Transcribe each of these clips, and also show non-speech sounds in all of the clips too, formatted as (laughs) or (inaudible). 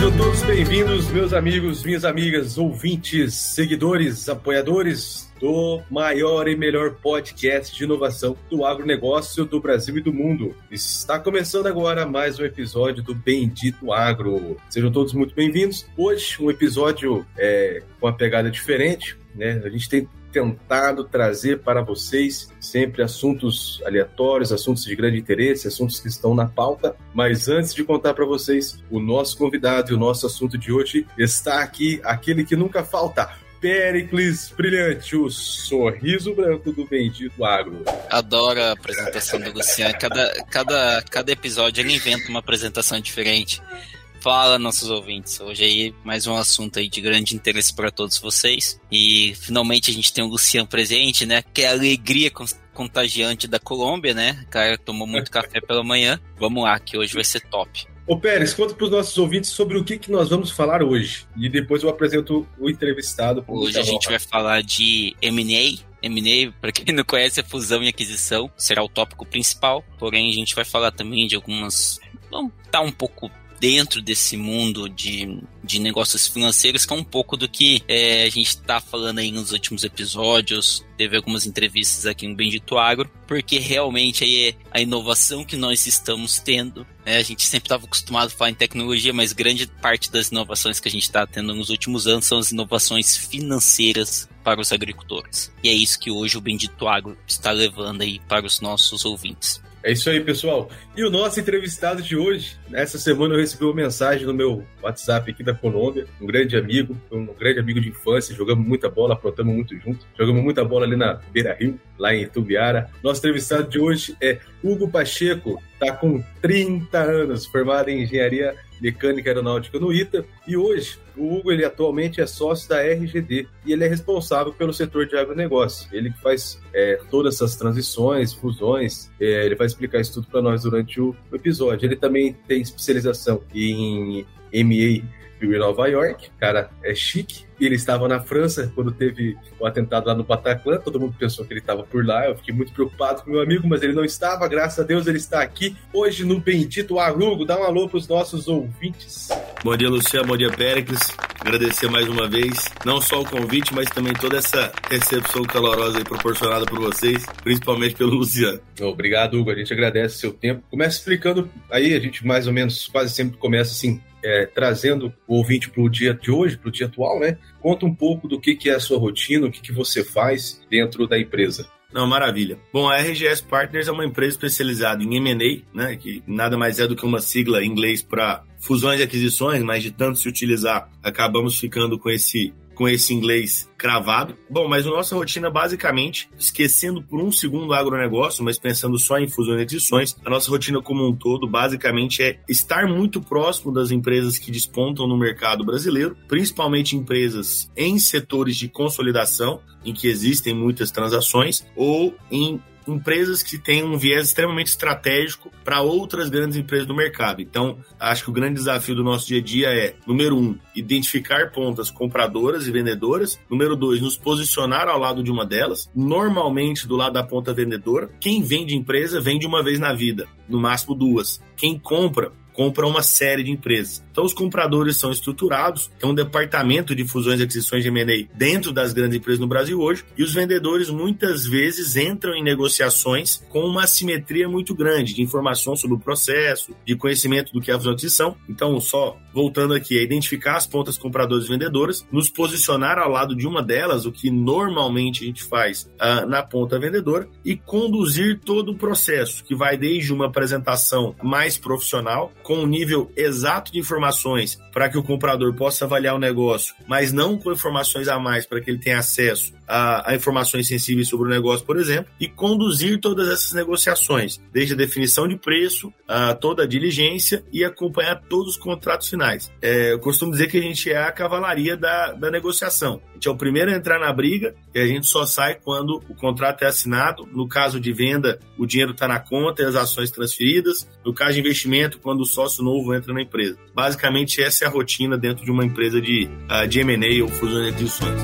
Sejam todos bem-vindos, meus amigos, minhas amigas, ouvintes, seguidores, apoiadores do maior e melhor podcast de inovação do agronegócio do Brasil e do mundo. Está começando agora mais um episódio do Bendito Agro. Sejam todos muito bem-vindos. Hoje, um episódio é, com uma pegada diferente. Né? A gente tem tentado trazer para vocês sempre assuntos aleatórios, assuntos de grande interesse, assuntos que estão na pauta. Mas antes de contar para vocês o nosso convidado e o nosso assunto de hoje, está aqui aquele que nunca falta. Pericles Brilhante, o sorriso branco do bendito agro. Adoro a apresentação do Luciano. Cada, cada, cada episódio ele inventa uma apresentação diferente. Fala, nossos ouvintes. Hoje aí mais um assunto aí de grande interesse para todos vocês. E finalmente a gente tem o Luciano presente, né? Que é a alegria contagiante da Colômbia, né? O cara tomou muito café pela manhã. Vamos lá, que hoje vai ser top. Ô Pérez, conta para os nossos ouvintes sobre o que, que nós vamos falar hoje. E depois eu apresento o entrevistado. Hoje a gente vai falar de M&A, M&A, para quem não conhece, é fusão e aquisição, será o tópico principal. Porém, a gente vai falar também de algumas. Vamos estar um pouco dentro desse mundo de, de negócios financeiros, que é um pouco do que é, a gente está falando aí nos últimos episódios. Teve algumas entrevistas aqui no Bendito Agro, porque realmente aí a inovação que nós estamos tendo. Né, a gente sempre estava acostumado a falar em tecnologia, mas grande parte das inovações que a gente está tendo nos últimos anos são as inovações financeiras para os agricultores. E é isso que hoje o Bendito Agro está levando aí para os nossos ouvintes. É isso aí, pessoal. E o nosso entrevistado de hoje, essa semana eu recebi uma mensagem no meu WhatsApp aqui da Colômbia, um grande amigo, um grande amigo de infância, jogamos muita bola, aprontamos muito junto, jogamos muita bola ali na Beira Rio, lá em Tubiara. Nosso entrevistado de hoje é Hugo Pacheco, tá com 30 anos, formado em engenharia mecânica aeronáutica no ITA, e hoje o Hugo ele atualmente é sócio da RGD e ele é responsável pelo setor de agronegócio. Ele faz é, todas essas transições, fusões, é, ele vai explicar isso tudo para nós durante o episódio. Ele também tem especialização em MA em Nova York, cara é chique, ele estava na França quando teve o atentado lá no Bataclan. Todo mundo pensou que ele estava por lá. Eu fiquei muito preocupado com meu amigo, mas ele não estava. Graças a Deus ele está aqui hoje no Bendito Arugo. Dá um alô para os nossos ouvintes. Bom dia, Luciano. Bom dia, Péricles. Agradecer mais uma vez, não só o convite, mas também toda essa recepção calorosa aí proporcionada por vocês, principalmente pelo Luciano. Obrigado, Hugo. A gente agradece o seu tempo. Começa explicando aí, a gente mais ou menos quase sempre começa assim, é, trazendo o ouvinte para o dia de hoje, para o dia atual, né? Conta um pouco do que, que é a sua rotina, o que, que você faz dentro da empresa. Não, maravilha. Bom, a RGS Partners é uma empresa especializada em M&A, né, que nada mais é do que uma sigla em inglês para fusões e aquisições, mas de tanto se utilizar, acabamos ficando com esse com esse inglês cravado. Bom, mas a nossa rotina, basicamente, esquecendo por um segundo o agronegócio, mas pensando só em fusões e aquisições, a nossa rotina como um todo, basicamente, é estar muito próximo das empresas que despontam no mercado brasileiro, principalmente empresas em setores de consolidação, em que existem muitas transações, ou em empresas que têm um viés extremamente estratégico para outras grandes empresas do mercado. Então, acho que o grande desafio do nosso dia a dia é, número um, identificar pontas compradoras e vendedoras. Número dois, nos posicionar ao lado de uma delas, normalmente do lado da ponta vendedora. Quem vende empresa, vende uma vez na vida, no máximo duas. Quem compra, compra uma série de empresas. Então, os compradores são estruturados, tem um departamento de fusões e aquisições de M&A dentro das grandes empresas no Brasil hoje, e os vendedores muitas vezes entram em negociações com uma assimetria muito grande de informação sobre o processo, de conhecimento do que é a fusão e aquisição. Então, só voltando aqui, é identificar as pontas compradoras e vendedoras, nos posicionar ao lado de uma delas, o que normalmente a gente faz uh, na ponta vendedora, e conduzir todo o processo, que vai desde uma apresentação mais profissional, com um nível exato de informações para que o comprador possa avaliar o negócio, mas não com informações a mais para que ele tenha acesso a, a, informações sensíveis sobre o negócio, por exemplo, e conduzir todas essas negociações, desde a definição de preço, a toda a diligência e acompanhar todos os contratos finais. É, eu costumo dizer que a gente é a cavalaria da, da negociação. Gente é o primeiro a entrar na briga e a gente só sai quando o contrato é assinado. No caso de venda, o dinheiro está na conta e as ações transferidas. No caso de investimento, quando o sócio novo entra na empresa. Basicamente, essa é a rotina dentro de uma empresa de, uh, de M&A ou fusões e aquisições.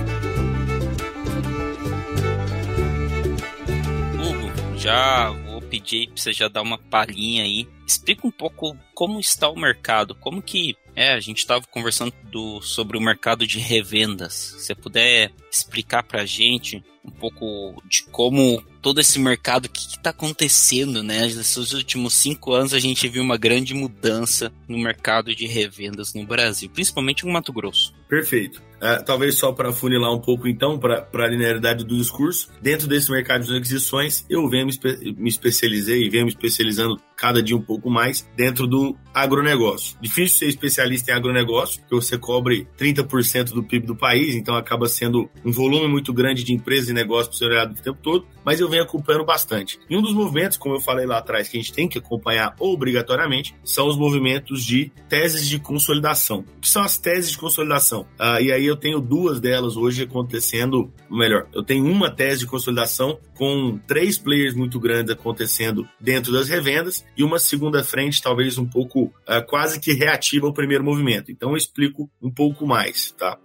Hugo, já vou pedir para você já dar uma palhinha aí. Explica um pouco como está o mercado, como que é, a gente estava conversando do, sobre o mercado de revendas. Se você puder explicar para a gente um pouco de como todo esse mercado, o que está acontecendo, né? Nesses últimos cinco anos a gente viu uma grande mudança no mercado de revendas no Brasil, principalmente no Mato Grosso. Perfeito. Uh, talvez só para funilar um pouco, então, para a linearidade do discurso, dentro desse mercado de aquisições, eu venho me, espe me especializei e venho me especializando cada dia um pouco mais dentro do agronegócio. Difícil ser especialista em agronegócio, porque você cobre 30% do PIB do país, então acaba sendo um volume muito grande de empresas e negócios para ser olhado o tempo todo, mas eu venho acompanhando bastante. E um dos movimentos, como eu falei lá atrás, que a gente tem que acompanhar obrigatoriamente, são os movimentos de teses de consolidação. O que são as teses de consolidação? Uh, e aí eu tenho duas delas hoje acontecendo, melhor, eu tenho uma tese de consolidação com três players muito grandes acontecendo dentro das revendas e uma segunda frente talvez um pouco uh, quase que reativa ao primeiro movimento. Então eu explico um pouco mais, tá?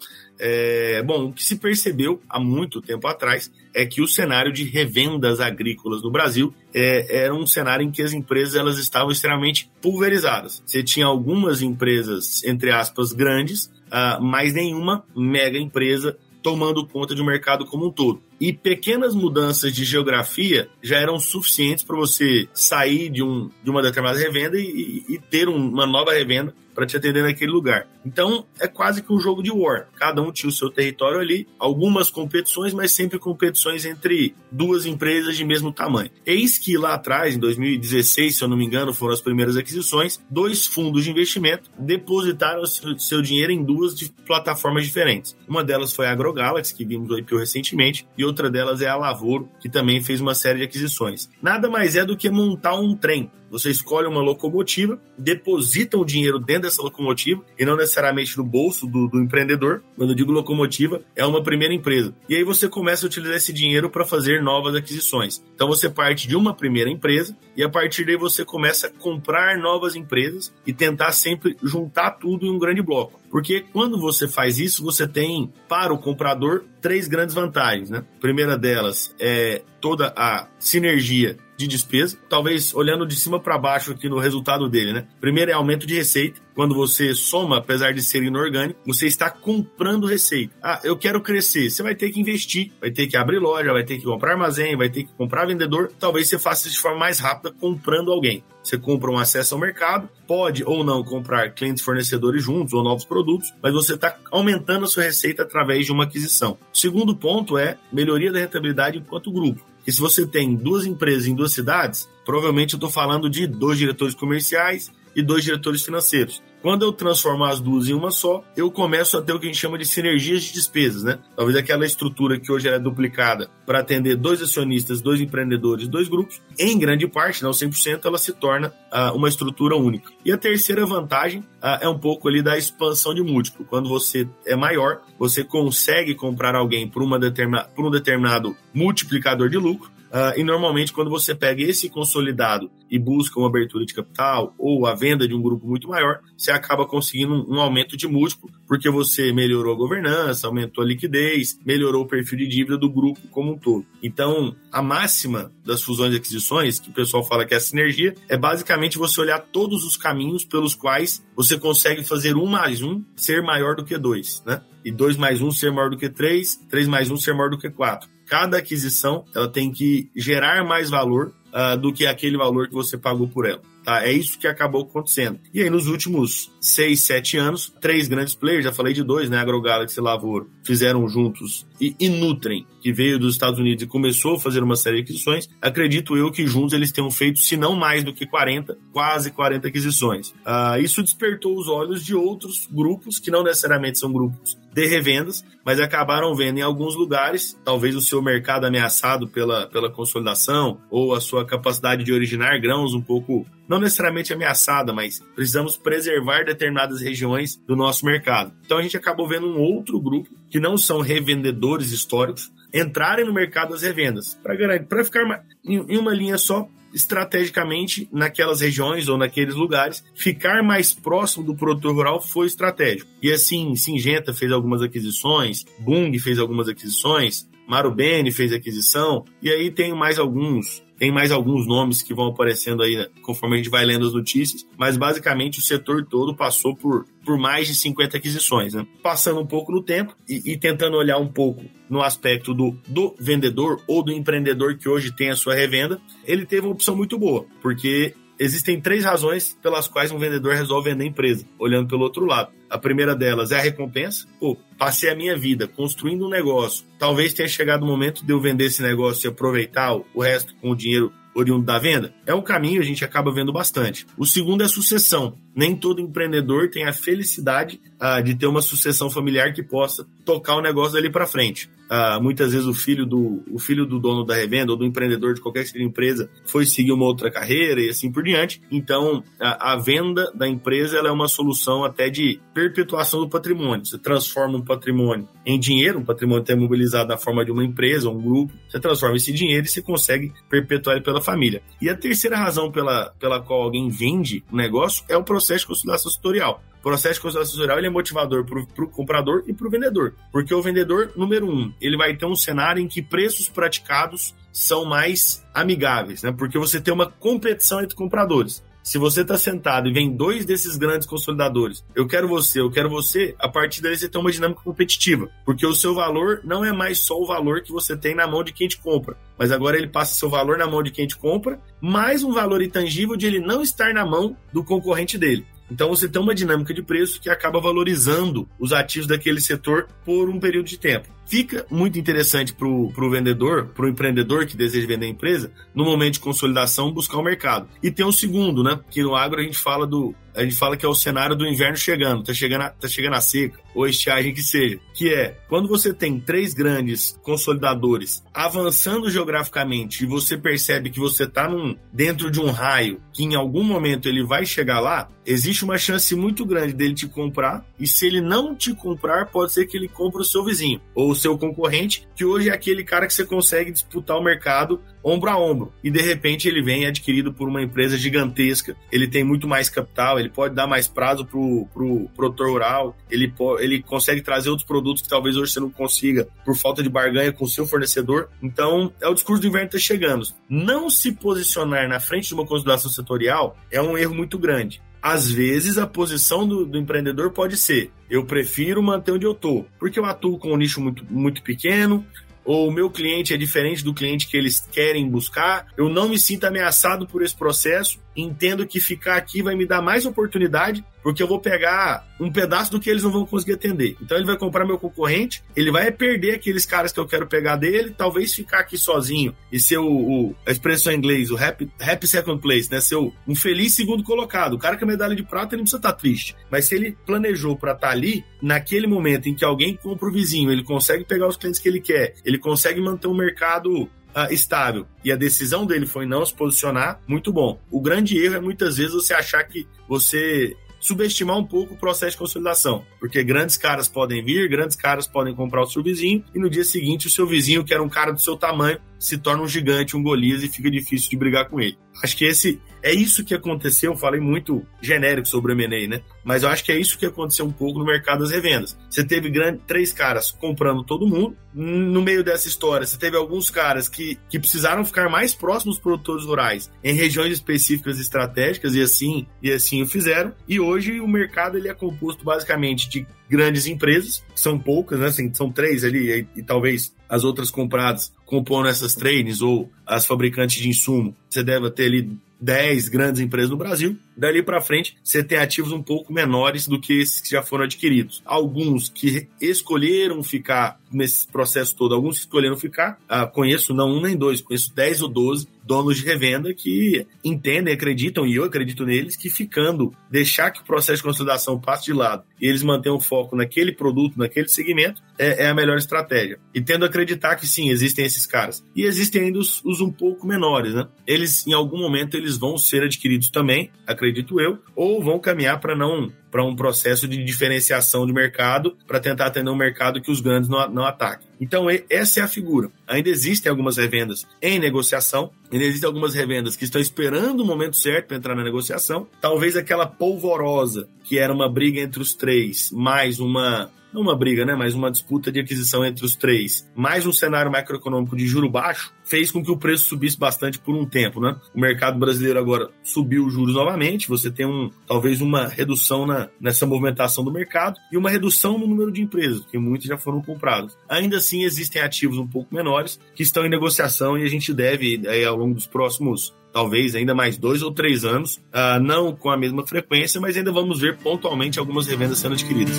É, bom, o que se percebeu há muito tempo atrás é que o cenário de revendas agrícolas no Brasil é, era um cenário em que as empresas elas estavam extremamente pulverizadas. Você tinha algumas empresas, entre aspas, grandes, uh, mas nenhuma mega empresa tomando conta de um mercado como um todo. E pequenas mudanças de geografia já eram suficientes para você sair de, um, de uma determinada revenda e, e ter um, uma nova revenda para te atender naquele lugar. Então é quase que um jogo de war. Cada um tinha o seu território ali, algumas competições, mas sempre competições entre duas empresas de mesmo tamanho. Eis que lá atrás, em 2016, se eu não me engano, foram as primeiras aquisições, dois fundos de investimento depositaram seu dinheiro em duas plataformas diferentes. Uma delas foi a AgroGalaxy, que vimos o IPO recentemente, e outra delas é a Lavoro, que também fez uma série de aquisições. Nada mais é do que montar um trem você escolhe uma locomotiva, deposita o dinheiro dentro dessa locomotiva e não necessariamente no bolso do, do empreendedor. Quando eu digo locomotiva, é uma primeira empresa. E aí você começa a utilizar esse dinheiro para fazer novas aquisições. Então você parte de uma primeira empresa e a partir daí você começa a comprar novas empresas e tentar sempre juntar tudo em um grande bloco. Porque quando você faz isso, você tem para o comprador três grandes vantagens, né? A primeira delas é toda a sinergia de despesa, talvez olhando de cima para baixo aqui no resultado dele, né? Primeiro é aumento de receita. Quando você soma, apesar de ser inorgânico, você está comprando receita. Ah, eu quero crescer. Você vai ter que investir, vai ter que abrir loja, vai ter que comprar armazém, vai ter que comprar vendedor. Talvez você faça isso de forma mais rápida comprando alguém. Você compra um acesso ao mercado, pode ou não comprar clientes fornecedores juntos ou novos produtos, mas você está aumentando a sua receita através de uma aquisição. O segundo ponto é melhoria da rentabilidade enquanto grupo. E se você tem duas empresas em duas cidades, provavelmente eu estou falando de dois diretores comerciais e dois diretores financeiros. Quando eu transformo as duas em uma só, eu começo a ter o que a gente chama de sinergias de despesas, né? Talvez aquela estrutura que hoje é duplicada para atender dois acionistas, dois empreendedores, dois grupos, em grande parte, não 100%, ela se torna uh, uma estrutura única. E a terceira vantagem uh, é um pouco ali da expansão de múltiplo. Quando você é maior, você consegue comprar alguém por, uma determina, por um determinado multiplicador de lucro, Uh, e normalmente, quando você pega esse consolidado e busca uma abertura de capital ou a venda de um grupo muito maior, você acaba conseguindo um, um aumento de múltiplo, porque você melhorou a governança, aumentou a liquidez, melhorou o perfil de dívida do grupo como um todo. Então, a máxima das fusões e aquisições, que o pessoal fala que é a sinergia, é basicamente você olhar todos os caminhos pelos quais você consegue fazer um mais um ser maior do que dois, né? E dois mais um ser maior do que três, três mais um ser maior do que quatro cada aquisição ela tem que gerar mais valor uh, do que aquele valor que você pagou por ela. Tá? É isso que acabou acontecendo. E aí, nos últimos seis, sete anos, três grandes players, já falei de dois, né? AgroGalaxy e Lavoro, fizeram juntos. E, e Nutrem, que veio dos Estados Unidos e começou a fazer uma série de aquisições, acredito eu que juntos eles tenham feito, se não mais do que 40, quase 40 aquisições. Uh, isso despertou os olhos de outros grupos, que não necessariamente são grupos de revendas, mas acabaram vendo em alguns lugares, talvez o seu mercado ameaçado pela, pela consolidação ou a sua capacidade de originar grãos um pouco, não necessariamente ameaçada, mas precisamos preservar determinadas regiões do nosso mercado. Então a gente acabou vendo um outro grupo que não são revendedores históricos entrarem no mercado das revendas para ficar em uma linha só estrategicamente naquelas regiões ou naqueles lugares, ficar mais próximo do produtor rural foi estratégico. E assim, Singenta fez algumas aquisições, Bung fez algumas aquisições, Marubeni fez aquisição, e aí tem mais alguns tem mais alguns nomes que vão aparecendo aí conforme a gente vai lendo as notícias, mas basicamente o setor todo passou por, por mais de 50 aquisições. Né? Passando um pouco no tempo e, e, tentando olhar um pouco no aspecto do, do vendedor ou do empreendedor que hoje tem a sua revenda, ele teve uma opção muito boa, porque existem três razões pelas quais um vendedor resolve vender a empresa, olhando pelo outro lado. A primeira delas é a recompensa. Pô, passei a minha vida construindo um negócio. Talvez tenha chegado o momento de eu vender esse negócio e aproveitar o resto com o dinheiro oriundo da venda? É um caminho a gente acaba vendo bastante. O segundo é sucessão. Nem todo empreendedor tem a felicidade uh, de ter uma sucessão familiar que possa tocar o negócio dali para frente. Uh, muitas vezes o filho do o filho do dono da revenda ou do empreendedor de qualquer empresa foi seguir uma outra carreira e assim por diante. Então, a, a venda da empresa é uma solução até de perpetuação do patrimônio. Você transforma um patrimônio em dinheiro, um patrimônio até mobilizado na forma de uma empresa um grupo, você transforma esse dinheiro e você consegue perpetuar ele pela família. E a terceira razão pela, pela qual alguém vende o um negócio é o processo de consolidação tutorial. O processo de consolidação tutorial ele é motivador para o comprador e para o vendedor. Porque o vendedor, número um, ele vai ter um cenário em que preços praticados são mais amigáveis, né? Porque você tem uma competição entre compradores. Se você está sentado e vem dois desses grandes consolidadores, eu quero você, eu quero você, a partir daí você tem uma dinâmica competitiva. Porque o seu valor não é mais só o valor que você tem na mão de quem te compra, mas agora ele passa seu valor na mão de quem te compra, mais um valor intangível de ele não estar na mão do concorrente dele. Então você tem uma dinâmica de preço que acaba valorizando os ativos daquele setor por um período de tempo. Fica muito interessante para o vendedor, para o empreendedor que deseja vender a empresa, no momento de consolidação, buscar o mercado. E tem um segundo, né? Que no agro a gente fala do. A gente fala que é o cenário do inverno chegando, tá chegando a, tá chegando a seca, ou estiagem que seja. Que é quando você tem três grandes consolidadores avançando geograficamente e você percebe que você está dentro de um raio que em algum momento ele vai chegar lá, existe uma chance muito grande dele te comprar. E se ele não te comprar, pode ser que ele compre o seu vizinho. Ou seu concorrente, que hoje é aquele cara que você consegue disputar o mercado ombro a ombro. E de repente ele vem adquirido por uma empresa gigantesca, ele tem muito mais capital, ele pode dar mais prazo pro, pro produtor rural, ele, ele consegue trazer outros produtos que talvez hoje você não consiga por falta de barganha com o seu fornecedor. Então, é o discurso do inverno está chegando. Não se posicionar na frente de uma consolidação setorial é um erro muito grande às vezes a posição do, do, empreendedor pode ser: eu prefiro manter onde eu estou, porque eu atuo com um nicho muito, muito pequeno, ou o meu cliente é diferente do cliente que eles querem buscar, eu não me sinto ameaçado por esse processo, entendo que ficar aqui vai me dar mais oportunidade, porque eu vou pegar um pedaço do que eles não vão conseguir atender. Então ele vai comprar meu concorrente, ele vai perder aqueles caras que eu quero pegar dele, talvez ficar aqui sozinho e ser o, o a expressão em inglês, o happy, happy second place, né? Ser o, um feliz segundo colocado. O cara que é medalha de prata, ele não precisa estar triste. Mas se ele planejou para estar ali, naquele momento em que alguém compra o vizinho, ele consegue pegar os clientes que ele quer, ele consegue manter o mercado uh, estável e a decisão dele foi não se posicionar, muito bom. O grande erro é muitas vezes você achar que você subestimar um pouco o processo de consolidação, porque grandes caras podem vir, grandes caras podem comprar o seu vizinho e no dia seguinte o seu vizinho, que era um cara do seu tamanho, se torna um gigante, um Golias e fica difícil de brigar com ele. Acho que esse é isso que aconteceu. Eu falei muito genérico sobre o M&A, né? Mas eu acho que é isso que aconteceu um pouco no mercado das revendas. Você teve grande, três caras comprando todo mundo. No meio dessa história, você teve alguns caras que, que precisaram ficar mais próximos dos produtores rurais em regiões específicas estratégicas e assim e assim o fizeram. E hoje o mercado ele é composto basicamente de grandes empresas, que são poucas, né? Assim, são três ali e, e talvez as outras compradas compondo essas trains ou as fabricantes de insumo, você deve ter ali 10 grandes empresas no Brasil. Dali para frente, você tem ativos um pouco menores do que esses que já foram adquiridos. Alguns que escolheram ficar nesse processo todo, alguns que escolheram ficar, uh, conheço não um nem dois, conheço 10 ou 12 donos de revenda que entendem, acreditam, e eu acredito neles, que ficando, deixar que o processo de consolidação passe de lado e eles mantenham o foco naquele produto, naquele segmento, é, é a melhor estratégia. E tendo a acreditar que sim, existem esses caras. E existem ainda os, os, um pouco menores, né? Eles, em algum momento, eles vão ser adquiridos também, acredito eu, ou vão caminhar para não para um processo de diferenciação de mercado para tentar atender um mercado que os grandes não, não ataquem. Então, essa é a figura. Ainda existem algumas revendas em negociação, ainda existem algumas revendas que estão esperando o momento certo para entrar na negociação. Talvez aquela polvorosa, que era uma briga entre os três, mais uma não uma briga, né, mas uma disputa de aquisição entre os três, mais um cenário macroeconômico de juro baixo, fez com que o preço subisse bastante por um tempo, né? O mercado brasileiro agora subiu os juros novamente, você tem um talvez uma redução na, nessa movimentação do mercado e uma redução no número de empresas, porque muitas já foram compradas. Ainda assim, existem ativos um pouco menores que estão em negociação e a gente deve, aí, ao longo dos próximos talvez ainda mais dois ou três anos, uh, não com a mesma frequência, mas ainda vamos ver pontualmente algumas revendas sendo adquiridas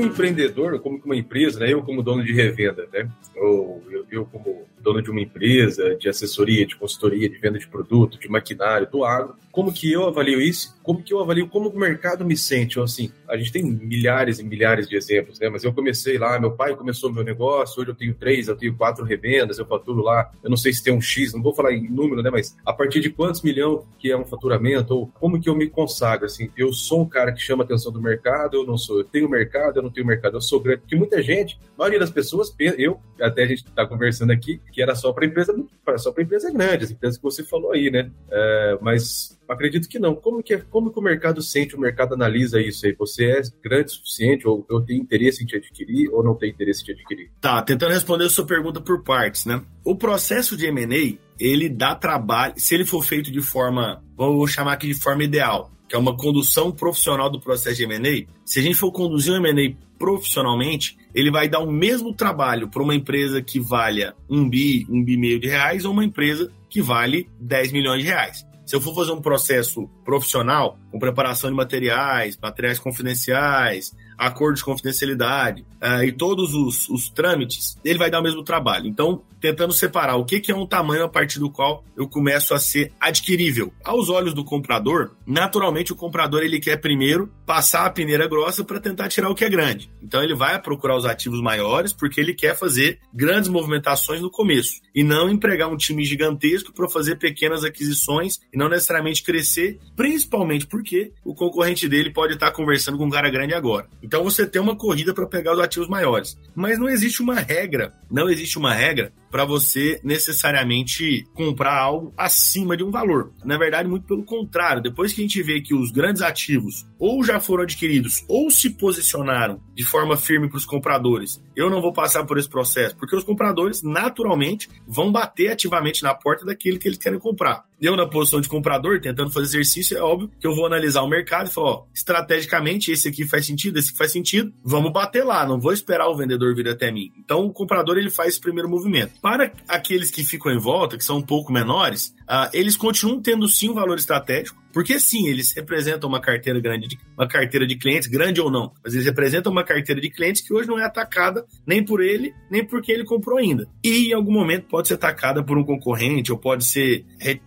um empreendedor, como uma empresa, né? Eu como dono de revenda, né? Ou eu, eu como dono de uma empresa de assessoria, de consultoria, de venda de produto, de maquinário, do agro, como que eu avalio isso? Como que eu avalio como o mercado me sente? Ou assim, a gente tem milhares e milhares de exemplos, né? Mas eu comecei lá, meu pai começou meu negócio, hoje eu tenho três, eu tenho quatro revendas, eu faturo lá, eu não sei se tem um X, não vou falar em número, né? Mas a partir de quantos milhões que é um faturamento, ou como que eu me consagro, assim, eu sou um cara que chama a atenção do mercado, eu não sou, eu tenho mercado, eu não tenho mercado, eu sou grande, porque muita gente, a maioria das pessoas, eu, até a gente está conversando aqui, que era só para empresa, só para empresa grande, as empresas que você falou aí, né? É, mas acredito que não. Como que, é, como que o mercado sente, o mercado analisa isso aí? Você é grande o suficiente, ou eu tenho interesse em te adquirir, ou não tenho interesse em te adquirir? Tá, tentando responder a sua pergunta por partes, né? O processo de M&A, ele dá trabalho, se ele for feito de forma, vou chamar aqui de forma ideal, que é uma condução profissional do processo de M&A, se a gente for conduzir um M&A profissionalmente, ele vai dar o mesmo trabalho para uma empresa que valha um bi, um bi meio de reais, ou uma empresa que vale 10 milhões de reais. Se eu for fazer um processo profissional, com preparação de materiais, materiais confidenciais, acordos de confidencialidade uh, e todos os, os, trâmites, ele vai dar o mesmo trabalho. Então, tentando separar o que, que é um tamanho a partir do qual eu começo a ser adquirível. Aos olhos do comprador, naturalmente o comprador ele quer primeiro passar a peneira grossa para tentar tirar o que é grande. Então ele vai procurar os ativos maiores porque ele quer fazer grandes movimentações no começo e não empregar um time gigantesco para fazer pequenas aquisições e não necessariamente crescer, principalmente porque o concorrente dele pode estar conversando com um cara grande agora. Então você tem uma corrida para pegar os ativos maiores. Mas não existe uma regra, não existe uma regra para você necessariamente comprar algo acima de um valor. Na verdade, muito pelo contrário. Depois que a gente vê que os grandes ativos ou já foram adquiridos ou se posicionaram de forma firme para os compradores, eu não vou passar por esse processo, porque os compradores naturalmente vão bater ativamente na porta daquele que eles querem comprar. Eu, na posição de comprador, tentando fazer exercício, é óbvio que eu vou analisar o mercado e falar, ó, estrategicamente, esse aqui faz sentido, esse aqui faz sentido, vamos bater lá, não vou esperar o vendedor vir até mim. Então, o comprador, ele faz esse primeiro movimento. Para aqueles que ficam em volta, que são um pouco menores, uh, eles continuam tendo sim um valor estratégico, porque sim, eles representam uma carteira grande, de, uma carteira de clientes, grande ou não, mas eles representam uma carteira de clientes que hoje não é atacada nem por ele, nem por quem ele comprou ainda. E em algum momento pode ser atacada por um concorrente ou pode ser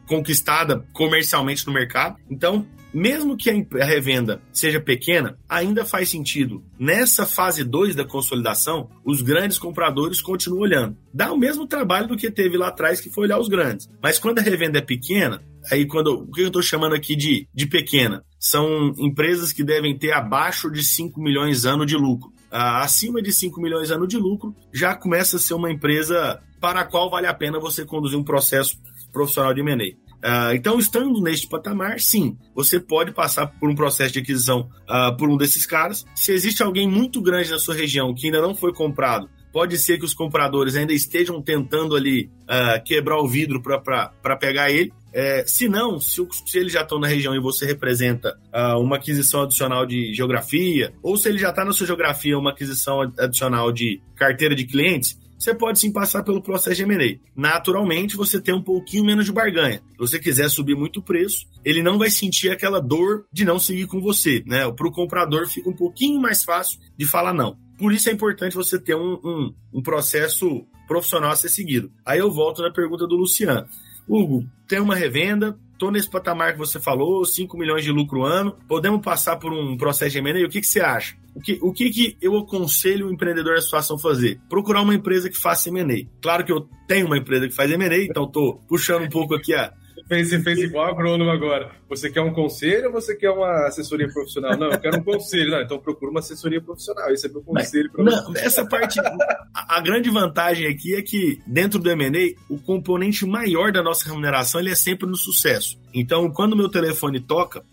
conquistada comercialmente no mercado. Então, mesmo que a revenda seja pequena, ainda faz sentido. Nessa fase 2 da consolidação, os grandes compradores continuam olhando. Dá o mesmo trabalho do que teve lá atrás, que foi olhar os grandes. Mas quando a revenda é pequena, aí quando o que eu estou chamando aqui de, de pequena? São empresas que devem ter abaixo de 5 milhões ano de lucro. Acima de 5 milhões ano de lucro, já começa a ser uma empresa para a qual vale a pena você conduzir um processo profissional de M&A. Uh, então, estando neste patamar, sim, você pode passar por um processo de aquisição uh, por um desses caras. Se existe alguém muito grande na sua região que ainda não foi comprado, pode ser que os compradores ainda estejam tentando ali uh, quebrar o vidro para pegar ele. É, se não, se, se, eles já estão na região e você representa uh, uma aquisição adicional de geografia, ou se ele já está na sua geografia uma aquisição adicional de carteira de clientes, você pode sim passar pelo processo de M&A. Naturalmente, você tem um pouquinho menos de barganha. Se você quiser subir muito o preço, ele não vai sentir aquela dor de não seguir com você, né? Para o comprador fica um pouquinho mais fácil de falar não. Por isso é importante você ter um, um, um processo profissional a ser seguido. Aí eu volto na pergunta do Luciano. Hugo, tem uma revenda, estou nesse patamar que você falou, 5 milhões de lucro ano, podemos passar por um processo de M&A? O que, que você acha? O que, o que, que eu aconselho o empreendedor nessa situação fazer? Procurar uma empresa que faça M&A. Claro que eu tenho uma empresa que faz M&A, então estou puxando um pouco aqui a, fez, você fez igual agrônomo agora. Você quer um conselho ou você quer uma assessoria profissional? Não, eu quero um conselho. Não, então procura uma assessoria profissional. Esse é meu conselho para Não, essa parte. A, a, grande vantagem aqui é que, dentro do MA, o componente maior da nossa remuneração ele é sempre no sucesso. Então, quando o meu telefone toca,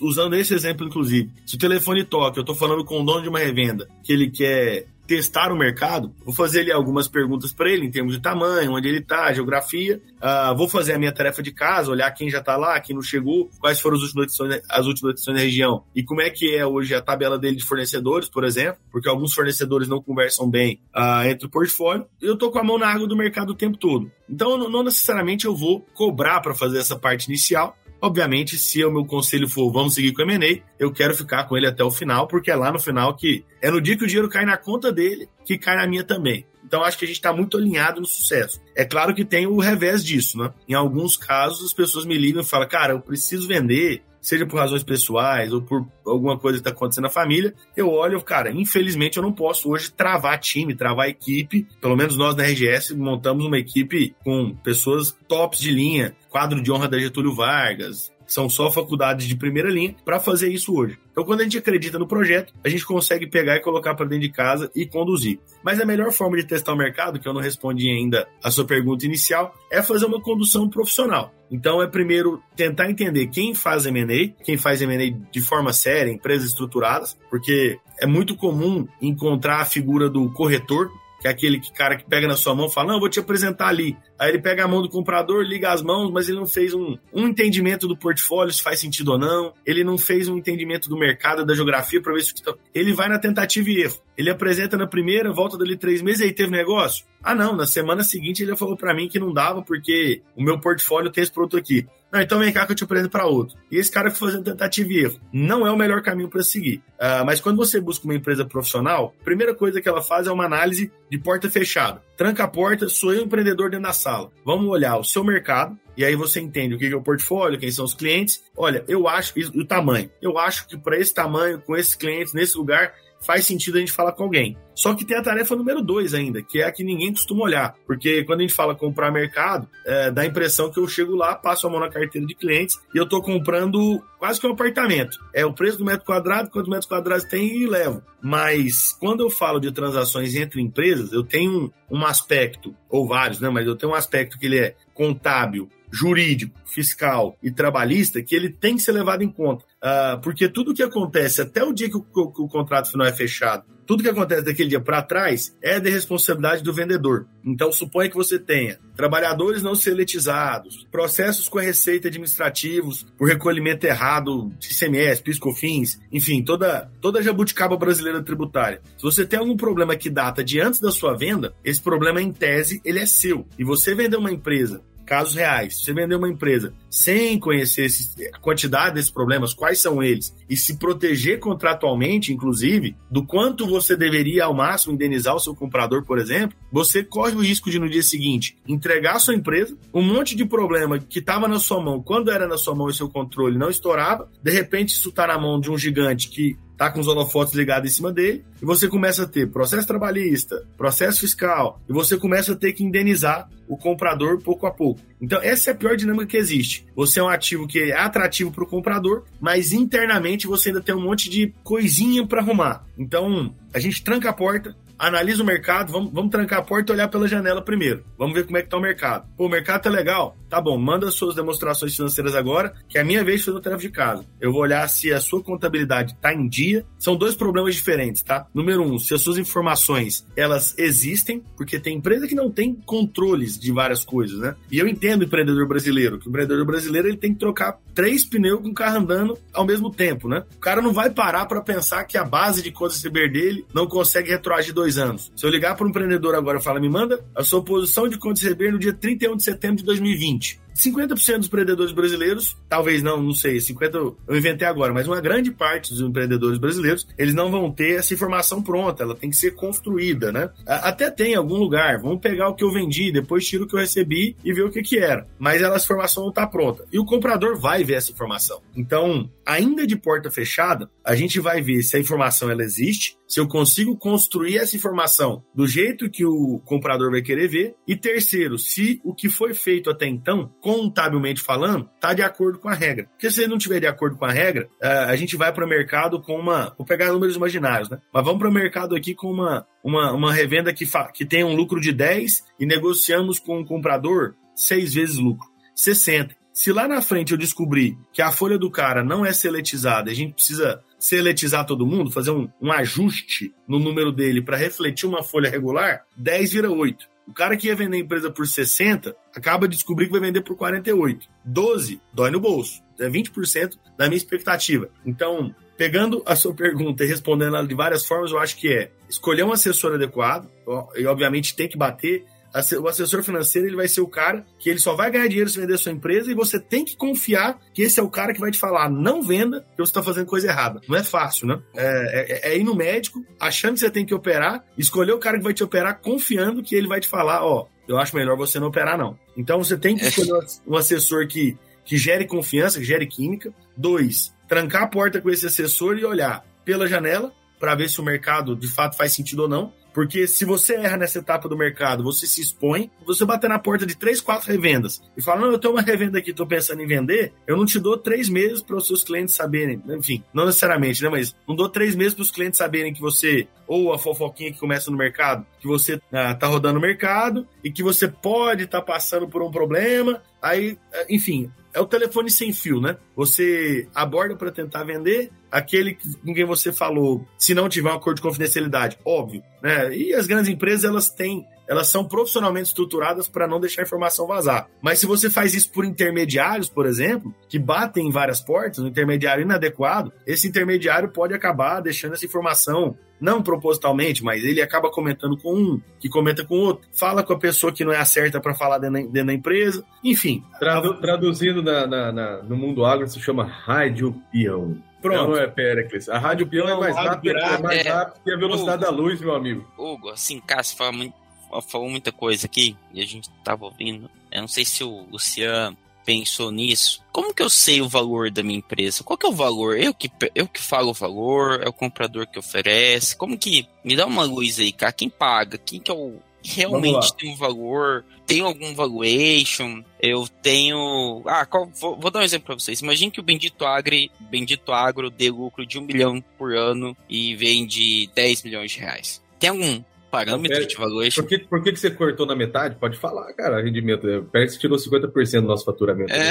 usando esse exemplo, inclusive, se o telefone toca, eu estou falando com o dono de uma revenda que ele quer testar o mercado, vou fazer ali algumas perguntas para ele em termos de tamanho, onde ele está, geografia. Uh, vou fazer a minha tarefa de casa, olhar quem já está lá, quem não chegou, quais foram as últimas edições, as últimas edições da região e como é que é hoje a tabela dele de fornecedores, por exemplo, porque alguns fornecedores não conversam bem uh, entre o portfólio. Eu estou com a mão na água do mercado o tempo todo. Então, não necessariamente eu vou cobrar para fazer essa parte inicial, Obviamente, se o meu conselho for vamos seguir com o M&A, eu quero ficar com ele até o final, porque é lá no final que é no dia que o dinheiro cai na conta dele que cai na minha também. Então acho que a gente está muito alinhado no sucesso. É claro que tem o revés disso, né? Em alguns casos as pessoas me ligam e falam, cara, eu preciso vender, seja por razões pessoais ou por alguma coisa que está acontecendo na família, eu olho, cara, infelizmente eu não posso hoje travar time, travar equipe. Pelo menos nós na RGS montamos uma equipe com pessoas tops de linha, quadro de honra da Getúlio Vargas, são só faculdades de primeira linha para fazer isso hoje. Então, quando a gente acredita no projeto, a gente consegue pegar e colocar para dentro de casa e conduzir. Mas a melhor forma de testar o mercado, que eu não respondi ainda a sua pergunta inicial, é fazer uma condução profissional. Então, é primeiro tentar entender quem faz M&A, quem faz M&A de forma séria, empresas estruturadas, porque é muito comum encontrar a figura do corretor, que é aquele cara que pega na sua mão e fala: Não, eu vou te apresentar ali. Aí ele pega a mão do comprador, liga as mãos, mas ele não fez um, um entendimento do portfólio, se faz sentido ou não. Ele não fez um entendimento do mercado, da geografia, para ver se. Ele vai na tentativa e erro. Ele apresenta na primeira, volta dali três meses e aí teve negócio? Ah, não. Na semana seguinte ele falou para mim que não dava porque o meu portfólio tem esse produto aqui. Não, então vem cá que eu te apresento para outro. E esse cara que fazendo tentativa e erro não é o melhor caminho para seguir. Uh, mas quando você busca uma empresa profissional, a primeira coisa que ela faz é uma análise de porta fechada. Tranca a porta, sou eu empreendedor dentro da sala. Vamos olhar o seu mercado, e aí você entende o que é o portfólio, quem são os clientes. Olha, eu acho, e o tamanho. Eu acho que para esse tamanho, com esses clientes, nesse lugar, faz sentido a gente falar com alguém. Só que tem a tarefa número dois ainda, que é a que ninguém costuma olhar. Porque quando a gente fala comprar mercado, é, dá a impressão que eu chego lá, passo a mão na carteira de clientes e eu estou comprando quase que um apartamento. É o preço do metro quadrado, quantos metros quadrados tem e levo. Mas quando eu falo de transações entre empresas, eu tenho um aspecto, ou vários, né? Mas eu tenho um aspecto que ele é contábil, jurídico, fiscal e trabalhista que ele tem que ser levado em conta. Uh, porque tudo que acontece até o dia que o, que o contrato final é fechado, tudo que acontece daquele dia para trás é de responsabilidade do vendedor. Então, suponha que você tenha trabalhadores não seletizados, processos com a receita administrativos por recolhimento errado de ICMS, PiscoFins, enfim, toda, toda jabuticaba brasileira tributária. Se você tem algum problema que data de antes da sua venda, esse problema, em tese, ele é seu. E você vender uma empresa casos reais. Você vender uma empresa sem conhecer a quantidade desses problemas, quais são eles, e se proteger contratualmente, inclusive, do quanto você deveria ao máximo indenizar o seu comprador, por exemplo, você corre o risco de no dia seguinte entregar a sua empresa, um monte de problema que estava na sua mão, quando era na sua mão e seu controle não estourava, de repente isso está na mão de um gigante que tá com os holofotes ligados em cima dele, e você começa a ter processo trabalhista, processo fiscal, e você começa a ter que indenizar o comprador pouco a pouco. Então, essa é a pior dinâmica que existe. Você é um ativo que é atrativo para o comprador, mas internamente você ainda tem um monte de coisinha para arrumar. Então, a gente tranca a porta, analisa o mercado, vamos, vamos trancar a porta e olhar pela janela primeiro. Vamos ver como é que tá o mercado. Pô, o mercado tá legal, tá bom, manda suas demonstrações financeiras agora, que é a minha vez de fazer o tarefa de casa. Eu vou olhar se a sua contabilidade está em dia. São dois problemas diferentes, tá? Número um, se as suas informações elas existem, porque tem empresa que não tem controles de várias coisas, né? E eu entendo o empreendedor brasileiro, que o empreendedor brasileiro ele tem que trocar três pneus com o carro andando ao mesmo tempo, né? O cara não vai parar para pensar que a base de conta receber dele não consegue retroagir dois anos. Se eu ligar para um empreendedor agora e falar, me manda a sua posição de conta receber no dia 31 de setembro de 2020. 50% dos empreendedores brasileiros, talvez não, não sei, 50 eu inventei agora, mas uma grande parte dos empreendedores brasileiros, eles não vão ter essa informação pronta, ela tem que ser construída, né? Até tem em algum lugar, vamos pegar o que eu vendi, depois tiro o que eu recebi e ver o que que era. Mas essa informação não está pronta. E o comprador vai ver essa informação. Então, ainda de porta fechada, a gente vai ver se a informação ela existe, se eu consigo construir essa informação do jeito que o comprador vai querer ver. E terceiro, se o que foi feito até então, contabilmente falando, está de acordo com a regra. Porque se ele não estiver de acordo com a regra, é, a gente vai para o mercado com uma. Vou pegar números imaginários, né? Mas vamos para o mercado aqui com uma, uma, uma revenda que, fa... que tem um lucro de 10 e negociamos com o comprador seis vezes lucro. 60. Se lá na frente eu descobrir que a folha do cara não é seletizada, a gente precisa seletizar todo mundo, fazer um, um ajuste no número dele para refletir uma folha regular, 10 vira 8. O cara que ia vender a empresa por 60 acaba de descobrir que vai vender por 48. 12 dói no bolso. É 20% da minha expectativa. Então, pegando a sua pergunta e respondendo ela de várias formas, eu acho que é escolher um assessor adequado, e obviamente tem que bater o assessor financeiro ele vai ser o cara que ele só vai ganhar dinheiro se vender a sua empresa e você tem que confiar que esse é o cara que vai te falar não venda que você está fazendo coisa errada. Não é fácil, né? É, é, é, ir no médico achando que você tem que operar, escolher o cara que vai te operar confiando que ele vai te falar, ó, eu acho melhor você não operar não. Então você tem que escolher um assessor que, que gere confiança, que gere química. Dois, trancar a porta com esse assessor e olhar pela janela para ver se o mercado de fato faz sentido ou não. Porque se você erra nessa etapa do mercado, você se expõe, você bater na porta de três, quatro revendas e fala: Não, eu tenho uma revenda aqui, estou pensando em vender, eu não te dou três meses para os seus clientes saberem. Enfim, não necessariamente, né? Mas não dou três meses para os clientes saberem que você, ou a fofoquinha que começa no mercado, que você ah, tá rodando o mercado e que você pode estar tá passando por um problema. Aí, enfim, é o telefone sem fio, né? Você aborda para tentar vender aquele com quem você falou, se não tiver um acordo de confidencialidade, óbvio, né? E as grandes empresas elas têm elas são profissionalmente estruturadas para não deixar a informação vazar. Mas se você faz isso por intermediários, por exemplo, que batem em várias portas, um intermediário inadequado, esse intermediário pode acabar deixando essa informação não propositalmente, mas ele acaba comentando com um, que comenta com outro, fala com a pessoa que não é a certa para falar dentro da, dentro da, empresa, enfim. Tradu, traduzindo na, na, na, no mundo agro, se chama rádio peão. Pronto. Não, é Pericles. A rádio peão é mais rápida é mais é, rápido que a velocidade Hugo, da luz, meu amigo. Hugo, assim, Cássio fala muito, falou muita coisa aqui e a gente tava ouvindo. Eu não sei se o Luciano pensou nisso. Como que eu sei o valor da minha empresa? Qual que é o valor? Eu que, eu que falo o valor? É o comprador que oferece? Como que... Me dá uma luz aí, cara. Quem paga? Quem que é o... Realmente tem um valor? Tem algum valuation? Eu tenho... Ah, qual... vou, vou, dar um exemplo para vocês. Imagine que o Bendito Agro, Bendito Agro dê lucro de um milhão por ano e vende 10 milhões de reais. Tem algum Parâmetro de valuation. Por que, por que, que você cortou na metade? Pode falar, cara, rendimento. Parece que tirou 50% do nosso faturamento. É.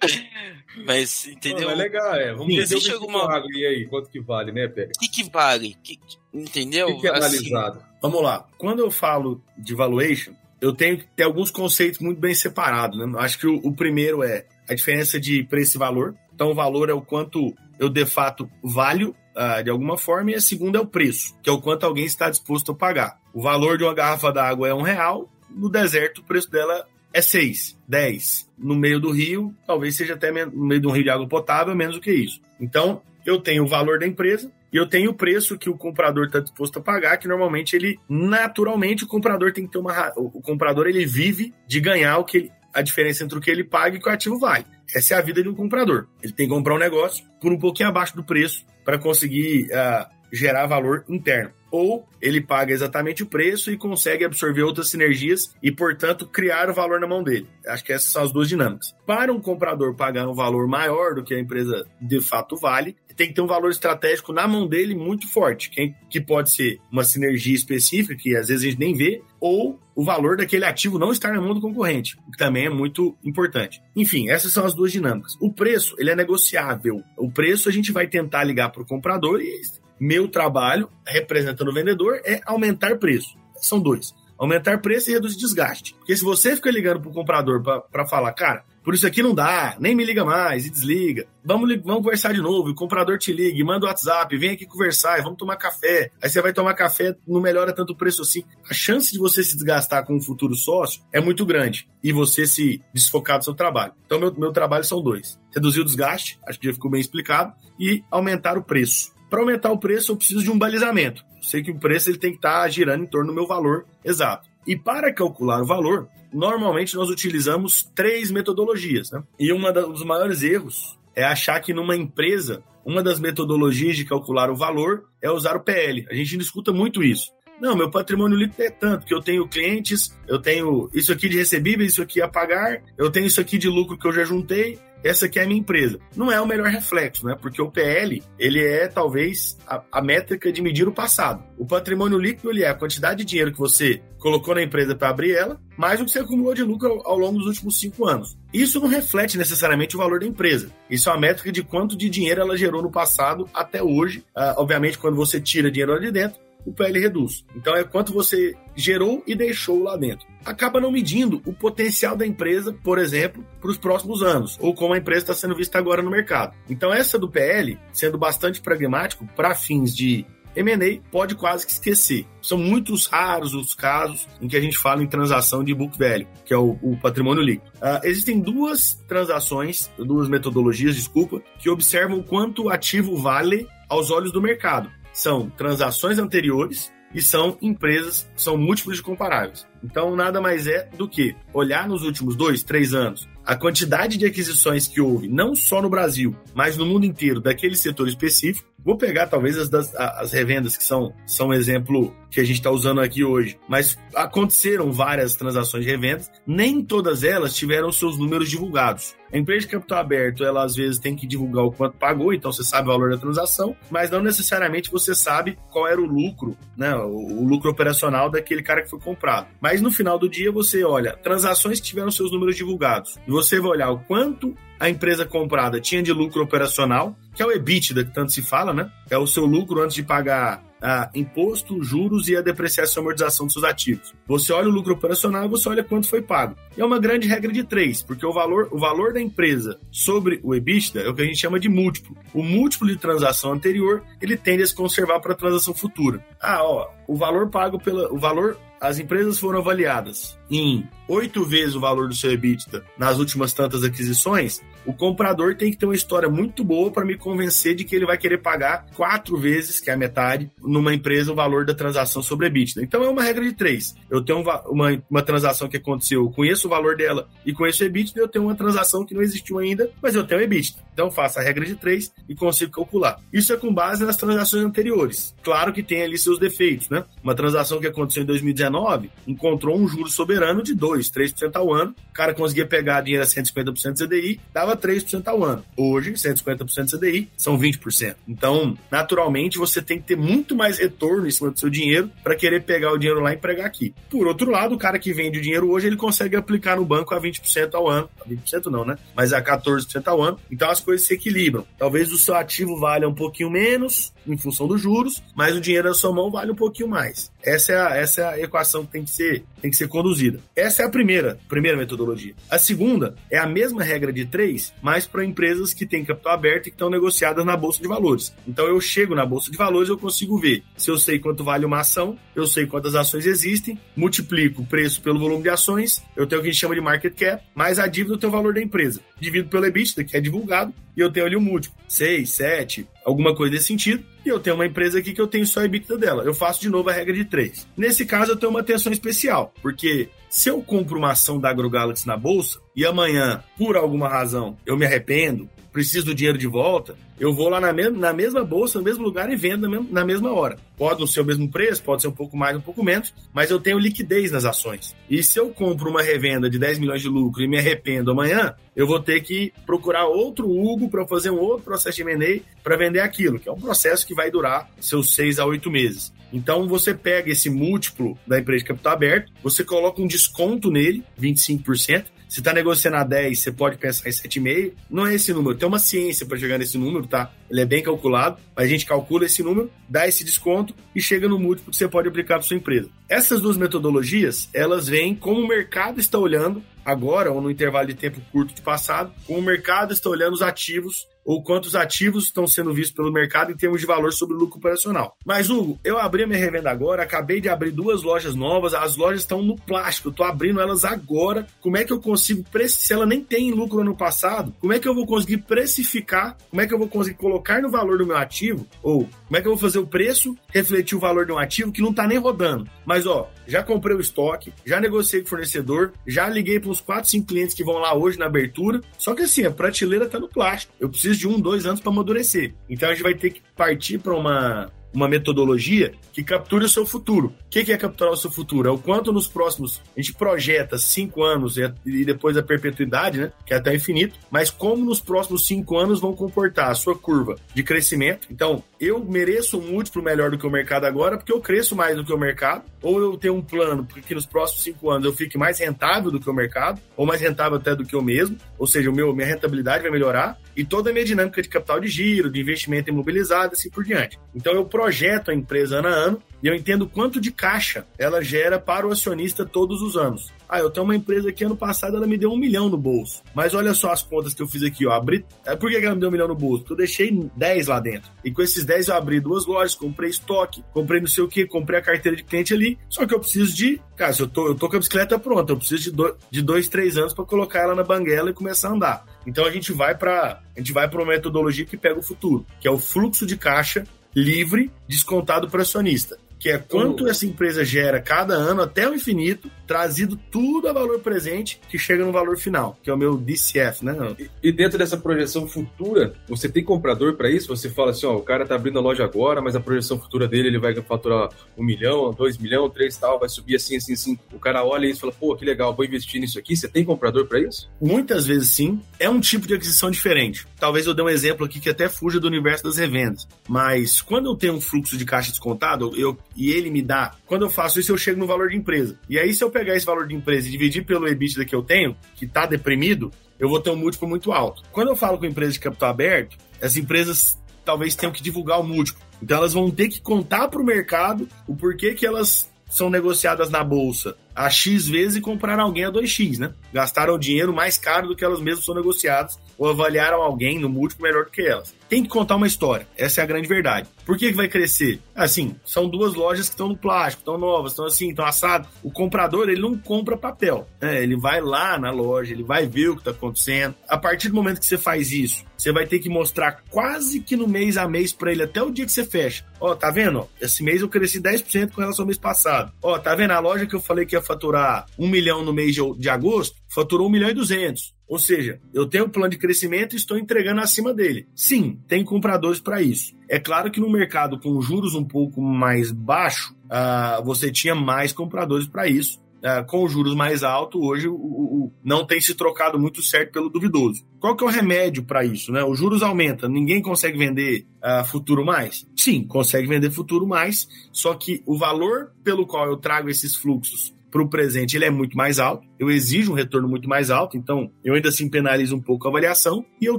(laughs) Mas, entendeu? Não, é legal, é. Vamos ver Existe alguma... água e aí, quanto que vale, né, Pega? O que, que vale? Que, entendeu? O que, que é assim, analisado? Vamos lá. Quando eu falo de valuation, eu tenho que ter alguns conceitos muito bem separados. Né? Acho que o, o primeiro é a diferença de preço e valor. Então, o valor é o quanto eu de fato valho uh, de alguma forma, e a segunda é o preço, que é o quanto alguém está disposto a pagar. O valor de uma garrafa d'água é um real, no deserto o preço dela é 6, 10. No meio do rio, talvez seja até no meio de um rio de água potável, menos do que isso. Então, eu tenho o valor da empresa e eu tenho o preço que o comprador está disposto a pagar, que normalmente ele, naturalmente, o comprador tem que ter uma. O comprador ele vive de ganhar o que ele, a diferença entre o que ele paga e o que o ativo vale. Essa é a vida de um comprador. Ele tem que comprar um negócio por um pouquinho abaixo do preço para conseguir uh, gerar valor interno. Ou ele paga exatamente o preço e consegue absorver outras sinergias e, portanto, criar o valor na mão dele. Acho que essas são as duas dinâmicas. Para um comprador pagar um valor maior do que a empresa de fato vale, tem que ter um valor estratégico na mão dele muito forte, que, pode ser uma sinergia específica, que às vezes a gente nem vê, ou o valor daquele ativo não estar na mão do concorrente, o que também é muito importante. Enfim, essas são as duas dinâmicas. O preço, ele é negociável. O preço a gente vai tentar ligar para o comprador e meu trabalho, representando o vendedor, é aumentar preço. São dois. Aumentar preço e reduzir desgaste. Porque se você fica ligando para o comprador para falar, cara, por isso aqui não dá, nem me liga mais e desliga. Vamos, vamos conversar de novo. O comprador te liga, manda o WhatsApp, vem aqui conversar, vamos tomar café. Aí você vai tomar café, não melhora tanto o preço assim. A chance de você se desgastar com um futuro sócio é muito grande e você se desfocar do seu trabalho. Então, meu, meu trabalho são dois: reduzir o desgaste, acho que já ficou bem explicado, e aumentar o preço. Para aumentar o preço, eu preciso de um balizamento. Eu sei que o preço ele tem que estar tá girando em torno do meu valor exato. E para calcular o valor, normalmente nós utilizamos três metodologias. Né? E um dos maiores erros é achar que numa empresa, uma das metodologias de calcular o valor é usar o PL. A gente não escuta muito isso. Não, meu patrimônio líquido é tanto, que eu tenho clientes, eu tenho isso aqui de recebíveis, isso aqui a pagar, eu tenho isso aqui de lucro que eu já juntei, essa aqui é a minha empresa. Não é o melhor reflexo, né? Porque o PL, ele é talvez a, a métrica de medir o passado. O patrimônio líquido, ele é a quantidade de dinheiro que você colocou na empresa para abrir ela, mais o que você acumulou de lucro ao, ao, longo dos últimos cinco anos. Isso não reflete necessariamente o valor da empresa. Isso é uma métrica de quanto de dinheiro ela gerou no passado até hoje. Uh, obviamente, quando você tira dinheiro lá de dentro, o PL reduz. Então é quanto você gerou e deixou lá dentro. Acaba não medindo o potencial da empresa, por exemplo, para os próximos anos, ou como a empresa está sendo vista agora no mercado. Então essa do PL, sendo bastante pragmático para fins de M&A pode quase que esquecer. São muitos raros os casos em que a gente fala em transação de book value, que é o, o patrimônio líquido. Uh, existem duas transações, duas metodologias, desculpa, que observam quanto o ativo vale aos olhos do mercado são transações anteriores e são empresas, são múltiplos de comparáveis. Então, nada mais é do que olhar nos últimos dois, três anos a quantidade de aquisições que houve, não só no Brasil, mas no mundo inteiro, daquele setor específico. Vou pegar talvez as, das, as revendas que são, são exemplo que a gente está usando aqui hoje, mas aconteceram várias transações de revendas, nem todas elas tiveram seus números divulgados. A empresa de capital aberto, ela às vezes tem que divulgar o quanto pagou, então você sabe o valor da transação, mas não necessariamente você sabe qual era o lucro, né, o, o lucro operacional daquele cara que foi comprado. Mas no final do dia você olha transações que tiveram seus números divulgados e você vai olhar o quanto a empresa comprada tinha de lucro operacional, que é o EBITDA que tanto se fala, né? É o seu lucro antes de pagar ah, imposto, juros e a depreciação e amortização dos seus ativos. Você olha o lucro operacional e você olha quanto foi pago. E é uma grande regra de três, porque o valor, o valor da empresa sobre o EBITDA é o que a gente chama de múltiplo. O múltiplo de transação anterior, ele tende a se conservar para a transação futura. Ah, ó, o valor pago pela. O valor as empresas foram avaliadas em oito vezes o valor do seu EBITDA nas últimas tantas aquisições, o comprador tem que ter uma história muito boa para me convencer de que ele vai querer pagar quatro vezes, que é a metade, numa empresa o valor da transação sobre EBITDA. Então é uma regra de três. Eu tenho uma, uma transação que aconteceu, eu conheço o valor dela e conheço o EBITDA, eu tenho uma transação que não existiu ainda, mas eu tenho o EBITDA. Então faço a regra de três e consigo calcular. Isso é com base nas transações anteriores. Claro que tem ali seus defeitos, né? Uma transação que aconteceu em 2019 encontrou um juro soberano de 2, 3% ao ano. O cara conseguia pegar dinheiro a 150% de CDI, dava 3% ao ano. Hoje, 150% de CDI são 20%. Então, naturalmente, você tem que ter muito mais retorno em cima do seu dinheiro para querer pegar o dinheiro lá e empregar aqui. Por outro lado, o cara que vende o dinheiro hoje, ele consegue aplicar no banco a 20% ao ano. A 20% não, né? Mas a 14% ao ano. Então, as coisas se equilibram. Talvez o seu ativo valha um pouquinho menos em função dos juros, mas o dinheiro na sua mão vale um pouquinho mais. Essa é a, essa é a equação que tem que ser, tem que ser conduzida. Essa é a primeira, primeira metodologia. A segunda é a mesma regra de três, mas para empresas que têm capital aberto e que estão negociadas na bolsa de valores. Então eu chego na bolsa de valores, eu consigo ver se eu sei quanto vale uma ação, eu sei quantas ações existem, multiplico o preço pelo volume de ações, eu tenho o que a gente chama de market cap, mais a dívida do o valor da empresa. Divido pelo EBITDA, que é divulgado, e eu tenho ali um múltiplo, 6, 7, alguma coisa desse sentido. E eu tenho uma empresa aqui que eu tenho só a EBITDA dela. Eu faço de novo a regra de 3. Nesse caso, eu tenho uma atenção especial, porque se eu compro uma ação da AgroGalaxy na bolsa e amanhã, por alguma razão, eu me arrependo, preciso do dinheiro de volta, eu vou lá na, me na mesma bolsa, no mesmo lugar e vendo na, na mesma hora. Pode não ser o mesmo preço, pode ser um pouco mais, um pouco menos, mas eu tenho liquidez nas ações. E se eu compro uma revenda de 10 milhões de lucro e me arrependo amanhã, eu vou ter que procurar outro Hugo para fazer um outro processo de M&A para vender aquilo, que é um processo que vai durar seus seis a oito meses. Então você pega esse múltiplo da empresa de capital aberto, você coloca um desconto nele, 25%, se está negociando a 10, você pode pensar em 7,5. Não é esse número. Tem uma ciência para chegar nesse número, tá? Ele é bem calculado. A gente calcula esse número, dá esse desconto e chega no múltiplo que você pode aplicar para sua empresa. Essas duas metodologias, elas vêm como o mercado está olhando agora, ou no intervalo de tempo curto de passado, como o mercado está olhando os ativos ou quantos ativos estão sendo vistos pelo mercado em termos de valor sobre o lucro operacional. Mas, Hugo, eu abri a minha revenda agora, acabei de abrir duas lojas novas, as lojas estão no plástico, eu estou abrindo elas agora. Como é que eu consigo, se ela nem tem lucro ano passado, como é que eu vou conseguir precificar, como é que eu vou conseguir colocar no valor do meu ativo, ou como é que eu vou fazer o preço refletir o valor de um ativo que não está nem rodando. Mas, ó, já comprei o estoque, já negociei com o fornecedor, já liguei para uns 4, 5 clientes que vão lá hoje na abertura, só que assim, a prateleira está no plástico. Eu preciso de um, dois anos para amadurecer. Então a gente vai ter que partir para uma uma metodologia que capture o seu futuro. O que é capturar o seu futuro? É o quanto nos próximos. A gente projeta cinco anos e depois a perpetuidade, né? Que é até infinito, mas como nos próximos cinco anos vão comportar a sua curva de crescimento. Então, eu mereço um múltiplo melhor do que o mercado agora, porque eu cresço mais do que o mercado, ou eu tenho um plano porque nos próximos cinco anos eu fique mais rentável do que o mercado, ou mais rentável até do que eu mesmo, ou seja, o meu, minha rentabilidade vai melhorar, e toda a minha dinâmica de capital de giro, de investimento imobilizado, assim por diante. Então, eu projeto a empresa ano a ano e eu entendo quanto de caixa ela gera para o acionista todos os anos. Ah, eu tenho uma empresa que ano passado ela me deu um milhão no bolso. Mas olha só as contas que eu fiz aqui, ó. Abri... É, por que ela me deu um milhão no bolso? Porque eu deixei 10 lá dentro. E com esses 10 eu abri duas lojas, comprei estoque, comprei não sei o que, comprei a carteira de cliente ali. Só que eu preciso de. Cara, se eu tô, eu tô com a bicicleta pronta, eu preciso de, do... de dois, três anos para colocar ela na banguela e começar a andar. Então a gente vai para a gente vai para uma metodologia que pega o futuro, que é o fluxo de caixa livre descontado para acionista que é quanto essa empresa gera cada ano até o infinito, trazido tudo a valor presente que chega no valor final, que é o meu DCF, né? E, dentro dessa projeção futura, você tem comprador para isso? Você fala assim, ó, o cara tá abrindo a loja agora, mas a projeção futura dele ele vai faturar um milhão, dois milhões, três tal, vai subir assim, assim, assim. O cara olha isso e fala, pô, que legal, vou investir nisso aqui. Você tem comprador para isso? Muitas vezes sim. É um tipo de aquisição diferente. Talvez eu dê um exemplo aqui que até fuja do universo das revendas. Mas quando eu tenho um fluxo de caixa descontado, eu e ele me dá, quando eu faço isso, eu chego no valor de empresa. E aí, se eu pegar esse valor de empresa e dividir pelo EBITDA que eu tenho, que está deprimido, eu vou ter um múltiplo muito alto. Quando eu falo com empresas de capital aberto, as empresas talvez tenham que divulgar o múltiplo. Então elas vão ter que contar para o mercado o porquê que elas são negociadas na bolsa a X vezes e compraram alguém a 2X, né? Gastaram dinheiro mais caro do que elas mesmas são negociadas ou avaliaram alguém no múltiplo melhor do que elas. Tem que contar uma história. Essa é a grande verdade. Por que, que vai crescer? Assim, são duas lojas que estão no plástico, estão novas, estão assim, estão assadas. O comprador, ele não compra papel. Né? Ele vai lá na loja, ele vai ver o que está acontecendo. A partir do momento que você faz isso, você vai ter que mostrar quase que no mês a mês para ele até o dia que você fecha. Ó, tá vendo? Esse mês eu cresci 10% com relação ao mês passado. Ó, tá vendo? A loja que eu falei que ia faturar um milhão no mês de, de agosto, faturou um milhão e duzentos. Ou seja, eu tenho um plano de crescimento e estou entregando acima dele. Sim, tem compradores para isso. É claro que no mercado com juros um pouco mais baixo, uh, você tinha mais compradores para isso. Uh, com juros mais altos, hoje o, o, não tem se trocado muito certo pelo duvidoso. Qual que é o remédio para isso? Né? Os juros aumentam, ninguém consegue vender uh, futuro mais? Sim, consegue vender futuro mais, só que o valor pelo qual eu trago esses fluxos para o presente ele é muito mais alto, eu exijo um retorno muito mais alto, então eu ainda assim penalizo um pouco a avaliação e eu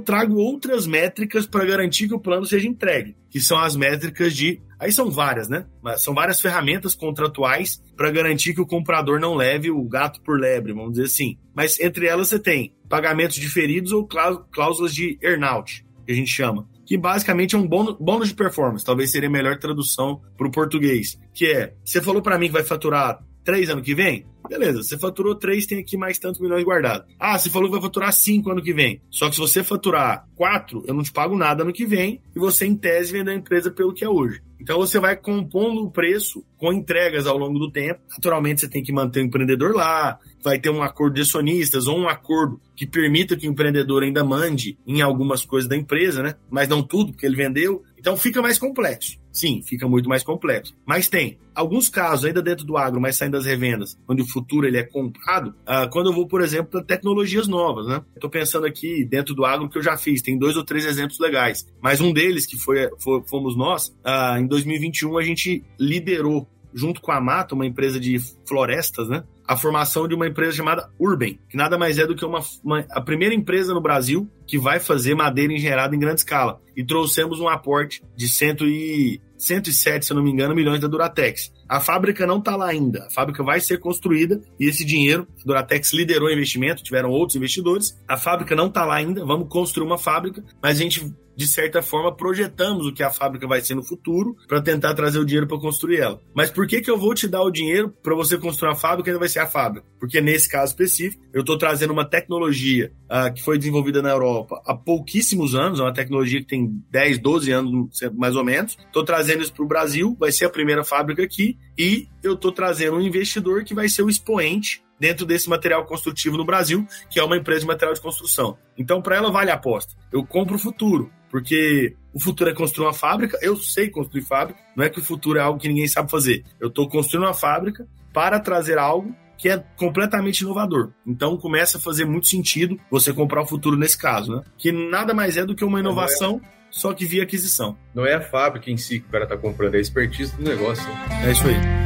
trago outras métricas para garantir que o plano seja entregue, que são as métricas de. Aí são várias, né? Mas são várias ferramentas contratuais para garantir que o comprador não leve o gato por lebre, vamos dizer assim. Mas entre elas você tem pagamentos diferidos ou cláusulas de earnout, que a gente chama que basicamente é um bônus de performance, talvez seria a melhor tradução para o português, que é, você falou para mim que vai faturar 3 ano que vem? Beleza, você faturou 3, tem aqui mais tantos milhões guardados. Ah, você falou que vai faturar 5 ano que vem. Só que se você faturar 4, eu não te pago nada ano que vem e você, em tese, vende a empresa pelo que é hoje. Então você vai compondo o preço com entregas ao longo do tempo. Naturalmente você tem que manter o empreendedor lá, vai ter um acordo de acionistas ou um acordo que permita que o empreendedor ainda mande em algumas coisas da empresa, né? Mas não tudo, porque ele vendeu. Então fica mais complexo. Sim, fica muito mais complexo. Mas tem alguns casos ainda dentro do agro, mas saindo das revendas, onde o futuro ele é comprado. Uh, quando eu vou, por exemplo, para tecnologias novas, né? Estou pensando aqui dentro do agro que eu já fiz. Tem dois ou três exemplos legais. Mas um deles que foi, foi fomos nós, uh, em 2021 a gente liderou junto com a Mata, uma empresa de florestas, né? A formação de uma empresa chamada Urban, que nada mais é do que uma, uma, a primeira empresa no Brasil que vai fazer madeira engenhada em grande escala. E trouxemos um aporte de cento e, 107, se não me engano, milhões da Duratex. A fábrica não está lá ainda. A fábrica vai ser construída e esse dinheiro, a Duratex liderou o investimento, tiveram outros investidores. A fábrica não está lá ainda. Vamos construir uma fábrica, mas a gente de certa forma, projetamos o que a fábrica vai ser no futuro para tentar trazer o dinheiro para construir ela. Mas por que, que eu vou te dar o dinheiro para você construir a fábrica e ainda vai ser a fábrica? Porque nesse caso específico, eu estou trazendo uma tecnologia uh, que foi desenvolvida na Europa há pouquíssimos anos, é uma tecnologia que tem 10, 12 anos mais ou menos. Estou trazendo isso para o Brasil, vai ser a primeira fábrica aqui, e eu estou trazendo um investidor que vai ser o expoente dentro desse material construtivo no Brasil, que é uma empresa de material de construção. Então, para ela, vale a aposta. Eu compro o futuro, porque o futuro é construir uma fábrica, eu sei construir fábrica, não é que o futuro é algo que ninguém sabe fazer. Eu estou construindo uma fábrica para trazer algo que é completamente inovador. Então começa a fazer muito sentido você comprar o futuro nesse caso, né? Que nada mais é do que uma inovação, só que via aquisição. Não é a fábrica em si que o cara está comprando, é a expertise do negócio. É isso aí.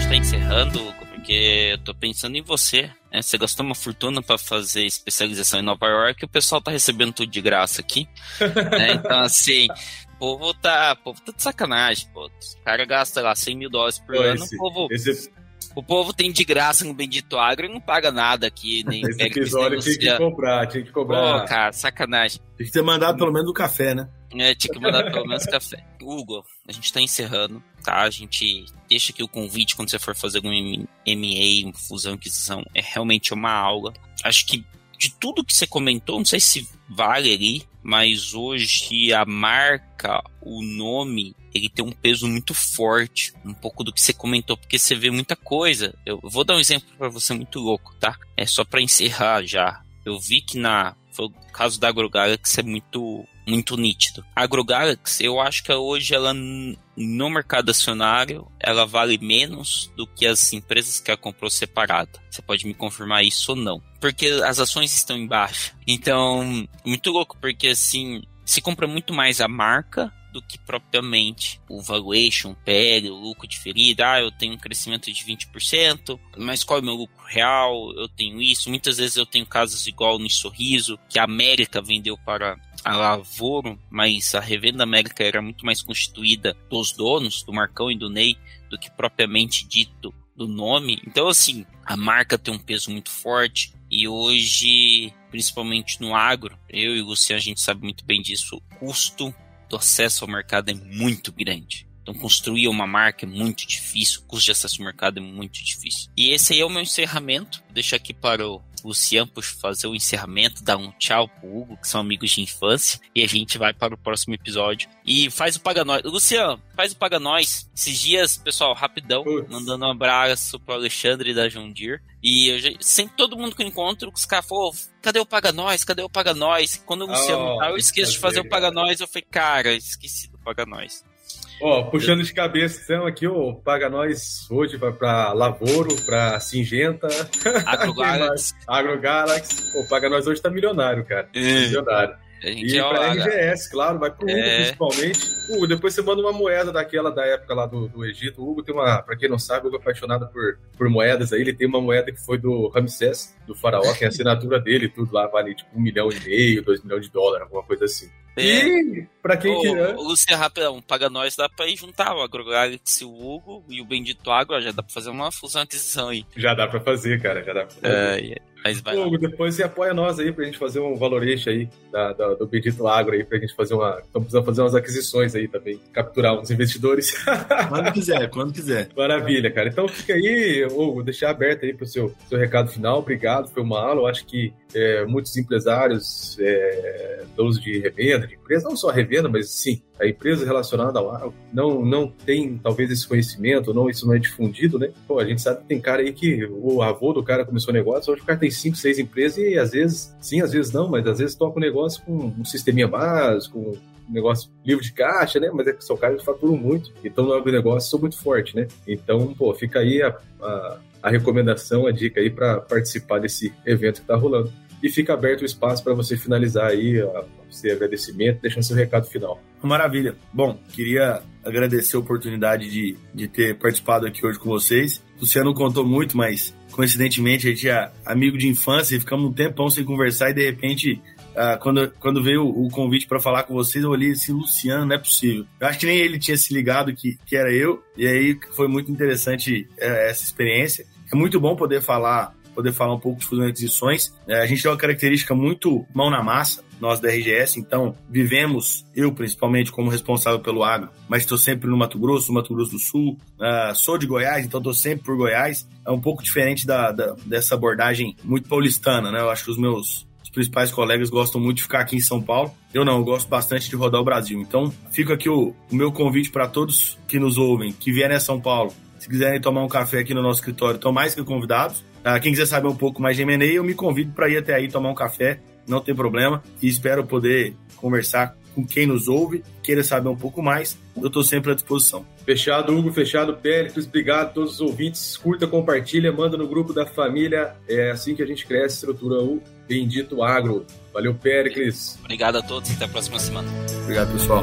está encerrando, porque eu tô pensando em você. Né? Você gastou uma fortuna para fazer especialização em Nova York e o pessoal tá recebendo tudo de graça aqui. né? (laughs) Então, assim, o povo tá, o povo tá de sacanagem, pô. O cara gasta lá 100 mil dólares por pô, ano, esse, o povo... Esse... O povo tem de graça no Bendito Agro e não paga nada aqui. Nem Esse episódio tinha que comprar, tinha que comprar. Pô, cara, sacanagem. Tem que ter mandado pelo menos o café, né? É, tinha que mandar pelo menos café. Hugo, a gente tá encerrando, tá? A gente deixa aqui o convite quando você for fazer algum MA, fusão, aquisição. É realmente uma aula. Acho que de tudo que você comentou, não sei se vale ali, mas hoje a marca, o nome, ele tem um peso muito forte, um pouco do que você comentou, porque você vê muita coisa. Eu vou dar um exemplo para você muito louco, tá? É só para encerrar já. Eu vi que na foi o caso da AgroGalaxy é muito muito nítido. A AgroGalaxy, eu acho que hoje ela no mercado acionário, ela vale menos do que as empresas que a comprou separada. Você pode me confirmar isso ou não? Porque as ações estão em baixa. Então, muito louco, porque assim, se compra muito mais a marca do que propriamente o valuation, PL, o lucro diferido. Ah, eu tenho um crescimento de 20%, mas qual é o meu lucro real? Eu tenho isso. Muitas vezes eu tenho casos igual no Sorriso, que a América vendeu para a Lavoro, mas a revenda América era muito mais constituída dos donos, do Marcão e do Ney, do que propriamente dito do nome. Então, assim, a marca tem um peso muito forte. E hoje, principalmente no agro, eu e o Luciano, a gente sabe muito bem disso, o custo do acesso ao mercado é muito grande. Então, construir uma marca é muito difícil, o custo de acesso ao mercado é muito difícil. E esse aí é o meu encerramento. Vou deixar aqui para o Luciano fazer o encerramento, dar um tchau pro Hugo, que são amigos de infância, e a gente vai para o próximo episódio. E faz o Paga Nós. Luciano, faz o Paga Nós. Esses dias, pessoal, rapidão, mandando um abraço pro Alexandre da Jundir. E eu já, sempre todo mundo que eu encontro, os caras falam, cadê o Paga Nós? Cadê o Paga Nós? Quando o Luciano oh, tá, eu esqueço de fazer o Paga Nós, eu falei, cara, esqueci do Paga Nós. Ó, puxando de cabeça, então, aqui o Paga Nós hoje vai para Lavoro, para Singenta. AgroGalaxy. (laughs) AgroGalaxy. O Paga Nós hoje tá milionário, cara. É. Milionário. E é para RGS, claro, vai pro Hugo é... principalmente. Hugo, depois você manda uma moeda daquela da época lá do, do Egito. O Hugo tem uma, para quem não sabe, o Hugo é apaixonado por, por moedas aí. Ele tem uma moeda que foi do Ramsés, do faraó, que é a assinatura dele, tudo lá vale tipo um milhão e meio, dois milhões de dólares, alguma coisa assim. É. E pra quem ô, quiser. Luciano, rapidão, paga nós, dá pra ir juntar o AgroGalaxy, o Hugo e o Bendito Agro, já dá pra fazer uma fusão aquisição aí. Já dá pra fazer, cara, já dá pra fazer. É, Mas vai Hugo, depois você apoia nós aí pra gente fazer um valoreixo aí da, da- do Bendito Agro aí, pra gente fazer uma. Estamos precisando fazer umas aquisições aí também, capturar uns investidores. (laughs) Quando quiser, quando quiser. Maravilha, cara. Então fica aí, Hugo, deixar aberto aí pro seu, seu recado final. Obrigado, foi uma aula. Eu acho que é, muitos empresários, é, donos de revenda, de empresa, não só a revenda, mas sim, a empresa relacionada ao agro, não, não tem talvez esse conhecimento, não, isso não é difundido, né? Pô, a gente sabe que tem cara aí que o avô do cara começou negócio, hoje o cara tem cinco, seis empresas e às vezes, sim, às vezes não, mas às vezes toca um negócio com um sisteminha básico, negócio livre de caixa, né? Mas é que são caras que faturam muito, então no agronegócio sou muito forte, né? Então, pô, fica aí a, a, a recomendação, a dica aí para participar desse evento que tá rolando. E fica aberto o espaço para você finalizar aí a, seu agradecimento, deixando seu recado final. Maravilha. Bom, queria agradecer a oportunidade de, de ter participado aqui hoje com vocês. O Luciano contou muito, mas coincidentemente a gente é amigo de infância e ficamos um tempão sem conversar e de repente ah, quando, quando veio o convite para falar com vocês, eu olhei assim, Luciano, não é possível. Eu acho que nem ele tinha se ligado que, que era eu, e aí foi muito interessante eh, essa experiência. É muito bom poder falar, poder falar um pouco de fusões e aquisições. Eh, a gente tem uma característica muito mão na massa, nós da RGS, então vivemos, eu principalmente como responsável pelo agro, mas estou sempre no Mato Grosso, Mato Grosso do Sul, ah, sou de Goiás, então estou sempre por Goiás. É um pouco diferente da, da- dessa abordagem muito paulistana, né? Eu acho que os meus os principais colegas gostam muito de ficar aqui em São Paulo. Eu não, eu gosto bastante de rodar o Brasil. Então, fica aqui o, o meu convite para todos que nos ouvem, que vierem a São Paulo. Se quiserem tomar um café aqui no nosso escritório, estão mais que convidados. Ah, quem quiser saber um pouco mais de M&A, eu me convido para ir até aí tomar um café, não tem problema. E espero poder conversar com quem nos ouve, queira saber um pouco mais. Eu estou sempre à disposição. Fechado, Hugo, fechado, Péricles. Obrigado a todos os ouvintes. Curta, compartilha, manda no grupo da família. É assim que a gente cresce, estrutura o Bendito Agro. Valeu, Péricles. Obrigado a todos, até a próxima semana. Obrigado, pessoal.